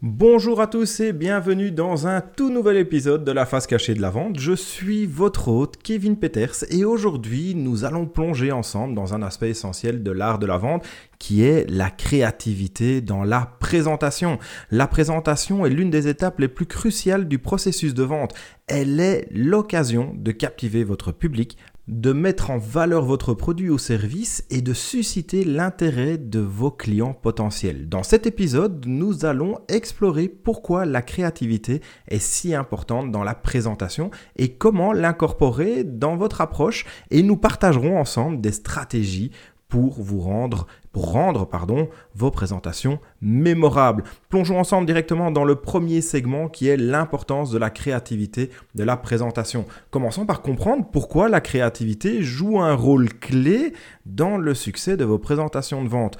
Bonjour à tous et bienvenue dans un tout nouvel épisode de la face cachée de la vente. Je suis votre hôte Kevin Peters et aujourd'hui nous allons plonger ensemble dans un aspect essentiel de l'art de la vente qui est la créativité dans la présentation. La présentation est l'une des étapes les plus cruciales du processus de vente. Elle est l'occasion de captiver votre public de mettre en valeur votre produit ou service et de susciter l'intérêt de vos clients potentiels. Dans cet épisode, nous allons explorer pourquoi la créativité est si importante dans la présentation et comment l'incorporer dans votre approche et nous partagerons ensemble des stratégies pour vous rendre, pour rendre pardon, vos présentations mémorables. Plongeons ensemble directement dans le premier segment qui est l'importance de la créativité de la présentation. Commençons par comprendre pourquoi la créativité joue un rôle clé dans le succès de vos présentations de vente.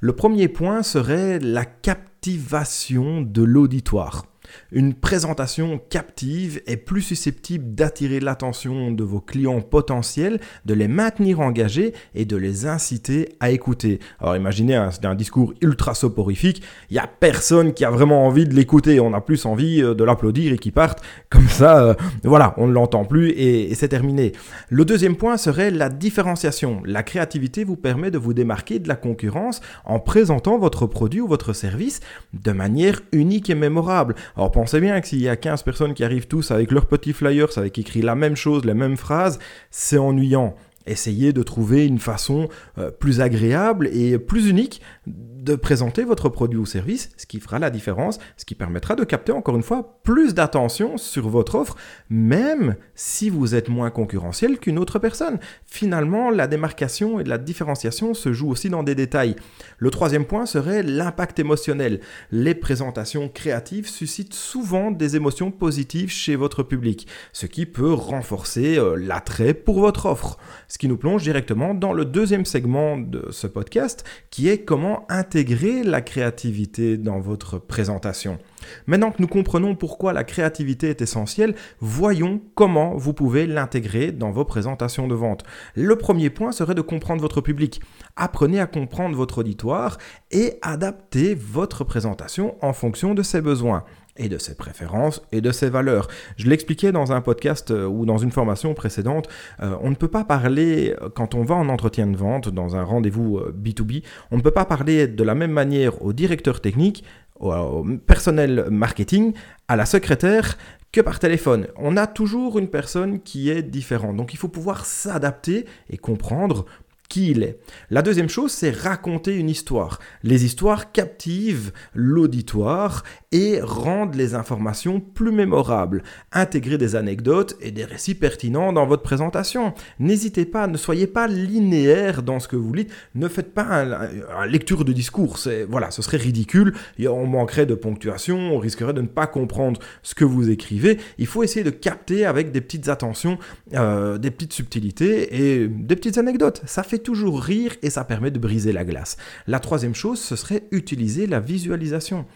Le premier point serait la captivation de l'auditoire. Une présentation captive est plus susceptible d'attirer l'attention de vos clients potentiels, de les maintenir engagés et de les inciter à écouter. Alors imaginez, un, un discours ultra soporifique, il n'y a personne qui a vraiment envie de l'écouter, on a plus envie euh, de l'applaudir et qu'il parte. Comme ça, euh, voilà, on ne l'entend plus et c'est terminé. Le deuxième point serait la différenciation. La créativité vous permet de vous démarquer de la concurrence en présentant votre produit ou votre service de manière unique et mémorable. Alors pensez bien que s'il y a 15 personnes qui arrivent tous avec leurs petits flyers, avec écrit la même chose, les mêmes phrases, c'est ennuyant. Essayez de trouver une façon euh, plus agréable et plus unique de présenter votre produit ou service, ce qui fera la différence, ce qui permettra de capter encore une fois plus d'attention sur votre offre, même si vous êtes moins concurrentiel qu'une autre personne. Finalement, la démarcation et la différenciation se jouent aussi dans des détails. Le troisième point serait l'impact émotionnel. Les présentations créatives suscitent souvent des émotions positives chez votre public, ce qui peut renforcer euh, l'attrait pour votre offre. Ce qui nous plonge directement dans le deuxième segment de ce podcast, qui est comment intégrer la créativité dans votre présentation. Maintenant que nous comprenons pourquoi la créativité est essentielle, voyons comment vous pouvez l'intégrer dans vos présentations de vente. Le premier point serait de comprendre votre public. Apprenez à comprendre votre auditoire et adaptez votre présentation en fonction de ses besoins et de ses préférences et de ses valeurs. Je l'expliquais dans un podcast euh, ou dans une formation précédente, euh, on ne peut pas parler, euh, quand on va en entretien de vente, dans un rendez-vous B2B, on ne peut pas parler de la même manière au directeur technique, au, personnel marketing, à la secrétaire que par téléphone. On a toujours une personne qui est différente. Donc il faut pouvoir s'adapter et comprendre qui il est. La deuxième chose, c'est raconter une histoire. Les histoires captivent l'auditoire et rendent les informations plus mémorables. Intégrer des anecdotes et des récits pertinents dans votre présentation. N'hésitez pas, ne soyez pas linéaire dans ce que vous dites. Ne faites pas une lecture de discours. Voilà, ce serait ridicule. On manquerait de ponctuation, on risquerait de ne pas comprendre ce que vous écrivez. Il faut essayer de capter avec des petites attentions, euh, des petites subtilités et des petites anecdotes. Ça fait toujours rire et ça permet de briser la glace. La troisième chose, ce serait utiliser la visualisation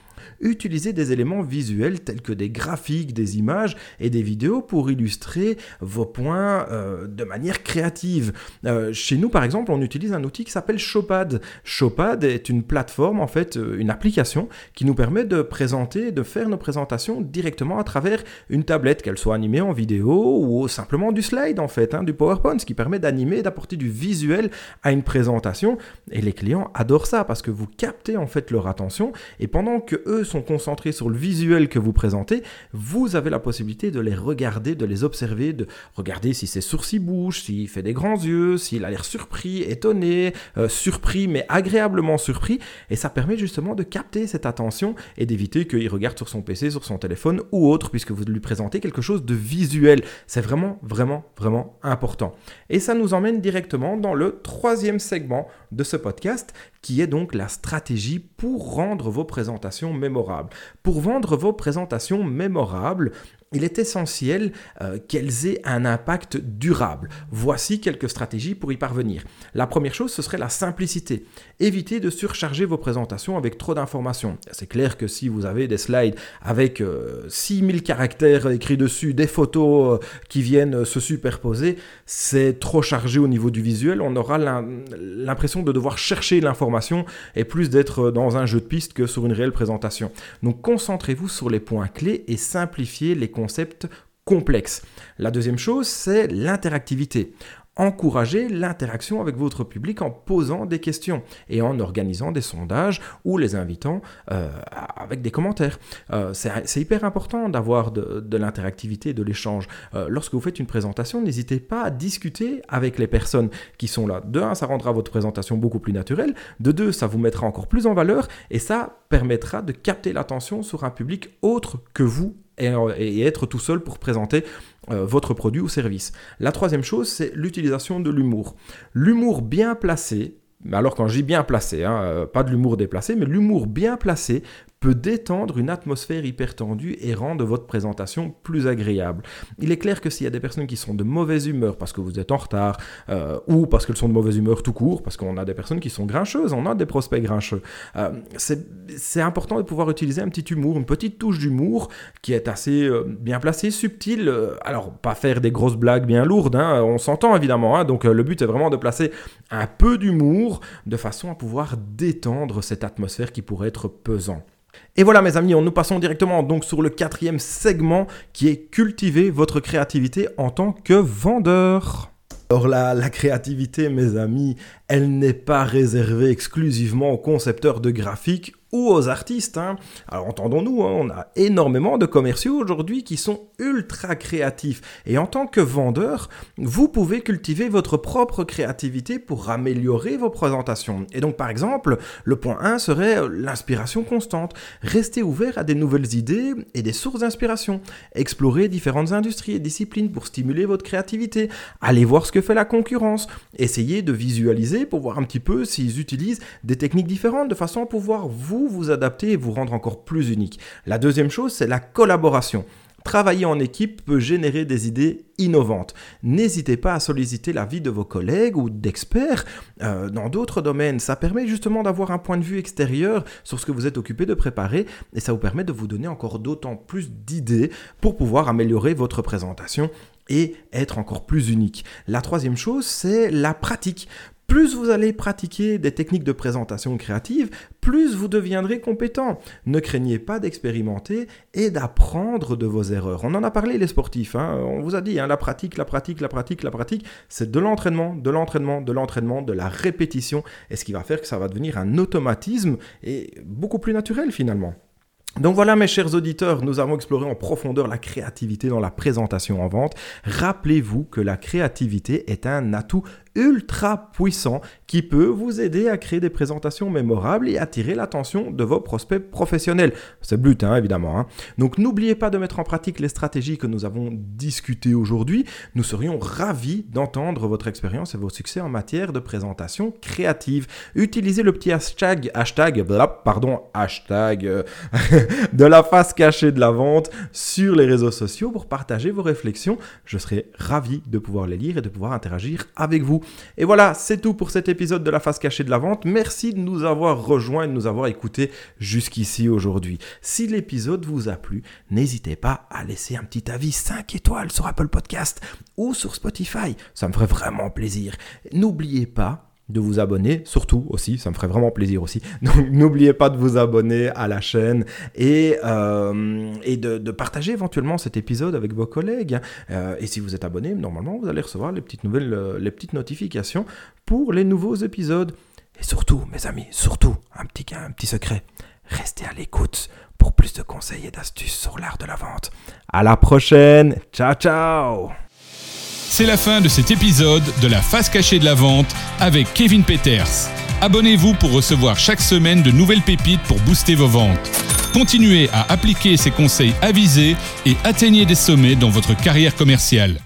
utiliser des éléments visuels tels que des graphiques, des images et des vidéos pour illustrer vos points euh, de manière créative. Euh, chez nous, par exemple, on utilise un outil qui s'appelle Showpad. Showpad est une plateforme, en fait, euh, une application qui nous permet de présenter, de faire nos présentations directement à travers une tablette, qu'elle soit animée en vidéo ou simplement du slide, en fait, hein, du PowerPoint, ce qui permet d'animer, d'apporter du visuel à une présentation. Et les clients adorent ça parce que vous captez en fait leur attention et pendant que eux sont concentrés sur le visuel que vous présentez, vous avez la possibilité de les regarder, de les observer, de regarder si ses sourcils bougent, s'il fait des grands yeux, s'il a l'air surpris, étonné, euh, surpris, mais agréablement surpris. Et ça permet justement de capter cette attention et d'éviter qu'il regarde sur son PC, sur son téléphone ou autre, puisque vous lui présentez quelque chose de visuel. C'est vraiment, vraiment, vraiment important. Et ça nous emmène directement dans le troisième segment de ce podcast, qui est donc la stratégie pour rendre vos présentations mémorables. Pour vendre vos présentations mémorables, il est essentiel euh, qu'elles aient un impact durable. Voici quelques stratégies pour y parvenir. La première chose, ce serait la simplicité. Évitez de surcharger vos présentations avec trop d'informations. C'est clair que si vous avez des slides avec 6000 euh, caractères écrits dessus, des photos euh, qui viennent se superposer, c'est trop chargé au niveau du visuel. On aura l'impression de devoir chercher l'information et plus d'être dans un jeu de piste que sur une réelle présentation. Donc concentrez-vous sur les points clés et simplifiez les concept complexe. La deuxième chose, c'est l'interactivité encourager l'interaction avec votre public en posant des questions et en organisant des sondages ou les invitant euh, avec des commentaires. Euh, c'est hyper important d'avoir de, l'interactivité et de l'échange. Euh, lorsque vous faites une présentation, n'hésitez pas à discuter avec les personnes qui sont là. De un, ça rendra votre présentation beaucoup plus naturelle. De deux, ça vous mettra encore plus en valeur et ça permettra de capter l'attention sur un public autre que vous et, être tout seul pour présenter euh, votre produit ou service. La troisième chose, c'est l'utilisation de l'humour. L'humour bien placé, alors quand je dis bien placé, hein, euh, pas de l'humour déplacé, mais l'humour bien placé peut détendre une atmosphère hyper tendue et rendre votre présentation plus agréable. Il est clair que s'il y a des personnes qui sont de mauvaise humeur parce que vous êtes en retard euh, ou parce qu'elles sont de mauvaise humeur tout court, parce qu'on a des personnes qui sont grincheuses, on a des prospects grincheux, euh, c'est important de pouvoir utiliser un petit humour, une petite touche d'humour qui est assez euh, bien placée, subtile. alors, pas faire des grosses blagues bien lourdes, hein, on s'entend évidemment, hein, donc le but est vraiment de placer un peu d'humour de façon à pouvoir détendre cette atmosphère qui pourrait être pesant. Et voilà mes amis, nous passons directement donc sur le quatrième segment qui est cultiver votre créativité en tant que vendeur. Alors la, la créativité mes amis, elle n'est pas réservée exclusivement aux concepteurs de graphiques ou aux artistes. Hein. Alors entendons-nous, hein, on a énormément de commerciaux aujourd'hui qui sont ultra créatifs. Et en tant que vendeur, vous pouvez cultiver votre propre créativité pour améliorer vos présentations. Et donc par exemple, le point 1 serait l'inspiration constante. Restez ouvert à des nouvelles idées et des sources d'inspiration. Explorez différentes industries et disciplines pour stimuler votre créativité. Allez voir ce que fait la concurrence. Essayez de visualiser pour voir un petit peu s'ils utilisent des techniques différentes de façon à pouvoir vous vous adapter et vous rendre encore plus unique. La deuxième chose, c'est la collaboration. Travailler en équipe peut générer des idées innovantes. N'hésitez pas à solliciter l'avis de vos collègues ou d'experts euh, dans d'autres domaines. Ça permet justement d'avoir un point de vue extérieur sur ce que vous êtes occupé de préparer et ça vous permet de vous donner encore d'autant plus d'idées pour pouvoir améliorer votre présentation et être encore plus unique. La troisième chose, c'est la pratique. Plus vous allez pratiquer des techniques de présentation créative, plus vous deviendrez compétent. Ne craignez pas d'expérimenter et d'apprendre de vos erreurs. On en a parlé les sportifs, hein. on vous a dit, hein, la pratique, la pratique, la pratique, la pratique, c'est de l'entraînement, de l'entraînement, de l'entraînement, de la répétition, et ce qui va faire que ça va devenir un automatisme et beaucoup plus naturel finalement. Donc voilà mes chers auditeurs, nous avons exploré en profondeur la créativité dans la présentation en vente. Rappelez-vous que la créativité est un atout ultra puissant qui peut vous aider à créer des présentations mémorables et attirer l'attention de vos prospects professionnels. C'est le but, hein, évidemment. Hein. Donc n'oubliez pas de mettre en pratique les stratégies que nous avons discutées aujourd'hui. Nous serions ravis d'entendre votre expérience et vos succès en matière de présentation créative. Utilisez le petit hashtag, hashtag, pardon, hashtag euh, de la face cachée de la vente sur les réseaux sociaux pour partager vos réflexions. Je serai ravi de pouvoir les lire et de pouvoir interagir avec vous. Et voilà, c'est tout pour cet épisode de la face cachée de la vente. Merci de nous avoir rejoints et de nous avoir écoutés jusqu'ici aujourd'hui. Si l'épisode vous a plu, n'hésitez pas à laisser un petit avis 5 étoiles sur Apple Podcast ou sur Spotify. Ça me ferait vraiment plaisir. N'oubliez pas de vous abonner, surtout aussi, ça me ferait vraiment plaisir aussi. Donc n'oubliez pas de vous abonner à la chaîne et, euh, et de, partager éventuellement cet épisode avec vos collègues. Euh, et si vous êtes abonné, normalement vous allez recevoir les petites nouvelles, euh, les petites notifications pour les nouveaux épisodes. Et surtout, mes amis, surtout, un petit, un petit secret, restez à l'écoute pour plus de conseils et d'astuces sur l'art de la vente. À la prochaine, ciao ciao c'est la fin de cet épisode de la face cachée de la vente avec Kevin Peters. Abonnez-vous pour recevoir chaque semaine de nouvelles pépites pour booster vos ventes. Continuez à appliquer ces conseils avisés et atteignez des sommets dans votre carrière commerciale.